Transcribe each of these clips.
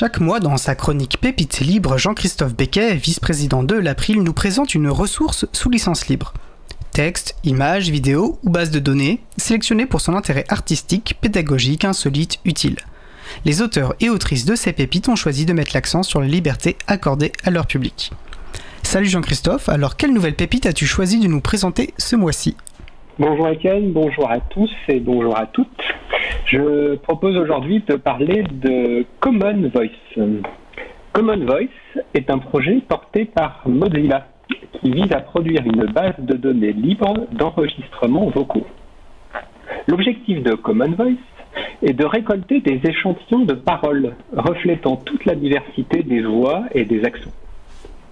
Chaque mois, dans sa chronique Pépite libre, Jean-Christophe Becquet, vice-président de l'April, nous présente une ressource sous licence libre. Texte, images, vidéos ou bases de données, sélectionnées pour son intérêt artistique, pédagogique, insolite, utile. Les auteurs et autrices de ces pépites ont choisi de mettre l'accent sur les libertés accordées à leur public. Salut Jean-Christophe, alors quelle nouvelle pépite as-tu choisi de nous présenter ce mois-ci? Bonjour Etienne, bonjour à tous et bonjour à toutes. Je propose aujourd'hui de parler de Common Voice. Common Voice est un projet porté par Mozilla qui vise à produire une base de données libre d'enregistrements vocaux. L'objectif de Common Voice est de récolter des échantillons de paroles reflétant toute la diversité des voix et des accents.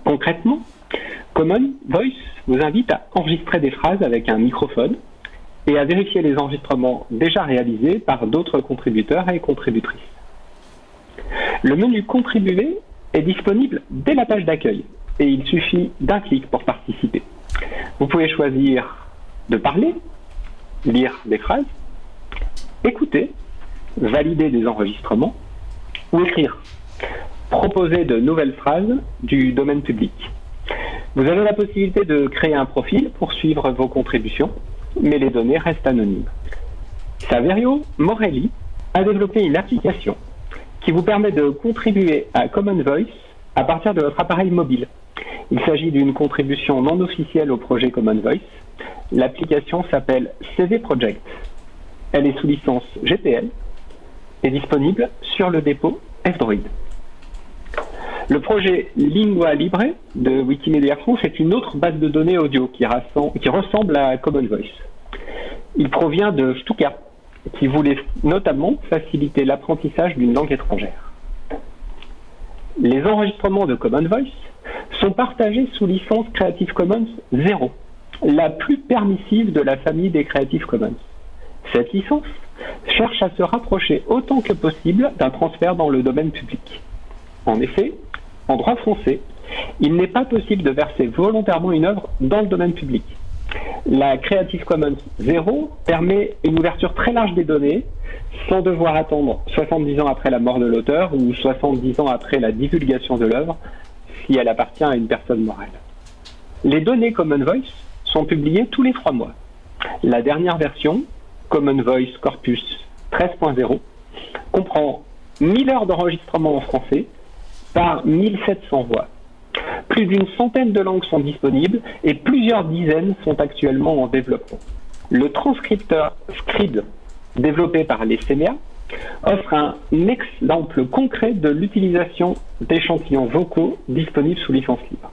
Concrètement, Common Voice vous invite à enregistrer des phrases avec un microphone et à vérifier les enregistrements déjà réalisés par d'autres contributeurs et contributrices. Le menu Contribuer est disponible dès la page d'accueil et il suffit d'un clic pour participer. Vous pouvez choisir de parler, lire des phrases, écouter, valider des enregistrements ou écrire, proposer de nouvelles phrases du domaine public. Vous avez la possibilité de créer un profil pour suivre vos contributions mais les données restent anonymes. Saverio Morelli a développé une application qui vous permet de contribuer à Common Voice à partir de votre appareil mobile. Il s'agit d'une contribution non officielle au projet Common Voice. L'application s'appelle CV Project. Elle est sous licence GPL et disponible sur le dépôt F-Droid. Le projet Lingua Libre de Wikimedia France est une autre base de données audio qui, ressemble à Common Voice. Il provient de Stuka, qui voulait notamment faciliter l'apprentissage d'une langue étrangère. Les enregistrements de Common Voice sont partagés sous licence Creative Commons 0, la plus permissive de la famille des Creative Commons. Cette licence cherche à se rapprocher autant que possible d'un transfert dans le domaine public. En effet, en droit français, il n'est pas possible de verser volontairement une œuvre dans le domaine public. La Creative Commons 0 permet une ouverture très large des données sans devoir attendre 70 ans après la mort de l'auteur ou 70 ans après la divulgation de l'œuvre si elle appartient à une personne morale. Les données Common Voice sont publiées tous les trois mois. La dernière version, Common Voice Corpus 13.0, comprend 1000 heures d'enregistrement en français par 1700 voix. Plus d'une centaine de langues sont disponibles et plusieurs dizaines sont actuellement en développement. Le transcripteur Scribe, développé par les offre un exemple concret de l'utilisation d'échantillons vocaux disponibles sous licence libre.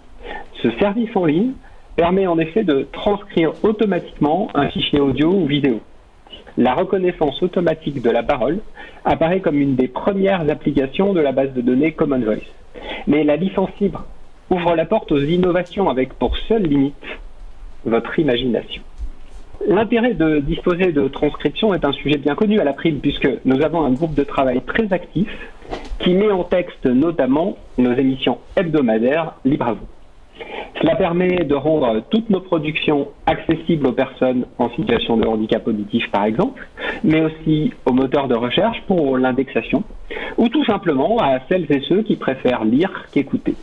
Ce service en ligne permet en effet de transcrire automatiquement un fichier audio ou vidéo la reconnaissance automatique de la parole apparaît comme une des premières applications de la base de données Common Voice. Mais la licence libre ouvre la porte aux innovations avec pour seule limite votre imagination. L'intérêt de disposer de transcription est un sujet bien connu à la prime puisque nous avons un groupe de travail très actif qui met en texte notamment nos émissions hebdomadaires Libre à vous. Cela permet de rendre toutes nos productions accessibles aux personnes en situation de handicap auditif, par exemple, mais aussi aux moteurs de recherche pour l'indexation, ou tout simplement à celles et ceux qui préfèrent lire qu'écouter.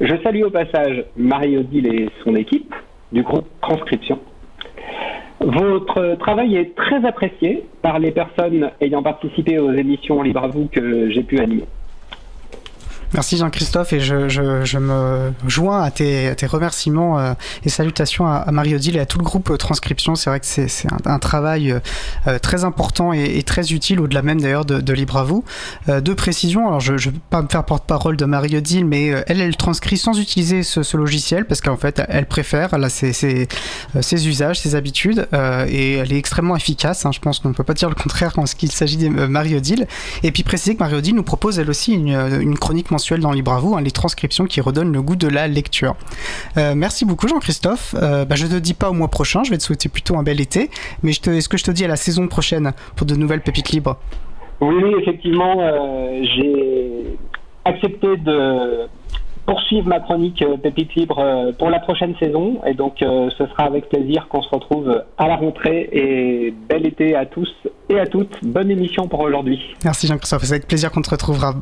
Je salue au passage Marie-Odile et son équipe du groupe Transcription. Votre travail est très apprécié par les personnes ayant participé aux émissions Libre à vous que j'ai pu animer. Merci Jean-Christophe et je, je, je, me joins à tes, à tes remerciements euh, et salutations à, Marie-Odile et à tout le groupe euh, Transcription. C'est vrai que c'est un, un, travail euh, très important et, et, très utile, au-delà même d'ailleurs de, de Libre à vous. deux précisions, alors je ne vais pas me faire porte-parole de Marie-Odile, mais elle, elle transcrit sans utiliser ce, ce logiciel parce qu'en fait, elle préfère là, ses, ses, ses, usages, ses habitudes et elle est extrêmement efficace. Hein, je pense qu'on ne peut pas dire le contraire quand il s'agit de Marie-Odile. Et puis préciser que Marie-Odile nous propose elle aussi une, une chronique mensuelle dans Libre à vous, hein, les transcriptions qui redonnent le goût de la lecture. Euh, merci beaucoup Jean-Christophe. Euh, bah, je te dis pas au mois prochain, je vais te souhaiter plutôt un bel été, mais est-ce que je te dis à la saison prochaine pour de nouvelles pépites libres? Oui, oui effectivement, euh, j'ai accepté de poursuivre ma chronique euh, Pépite Libre euh, pour la prochaine saison. Et donc, euh, ce sera avec plaisir qu'on se retrouve à la rentrée. Et bel été à tous et à toutes. Bonne émission pour aujourd'hui. Merci Jean-Christophe. C'est avec plaisir qu'on te retrouvera.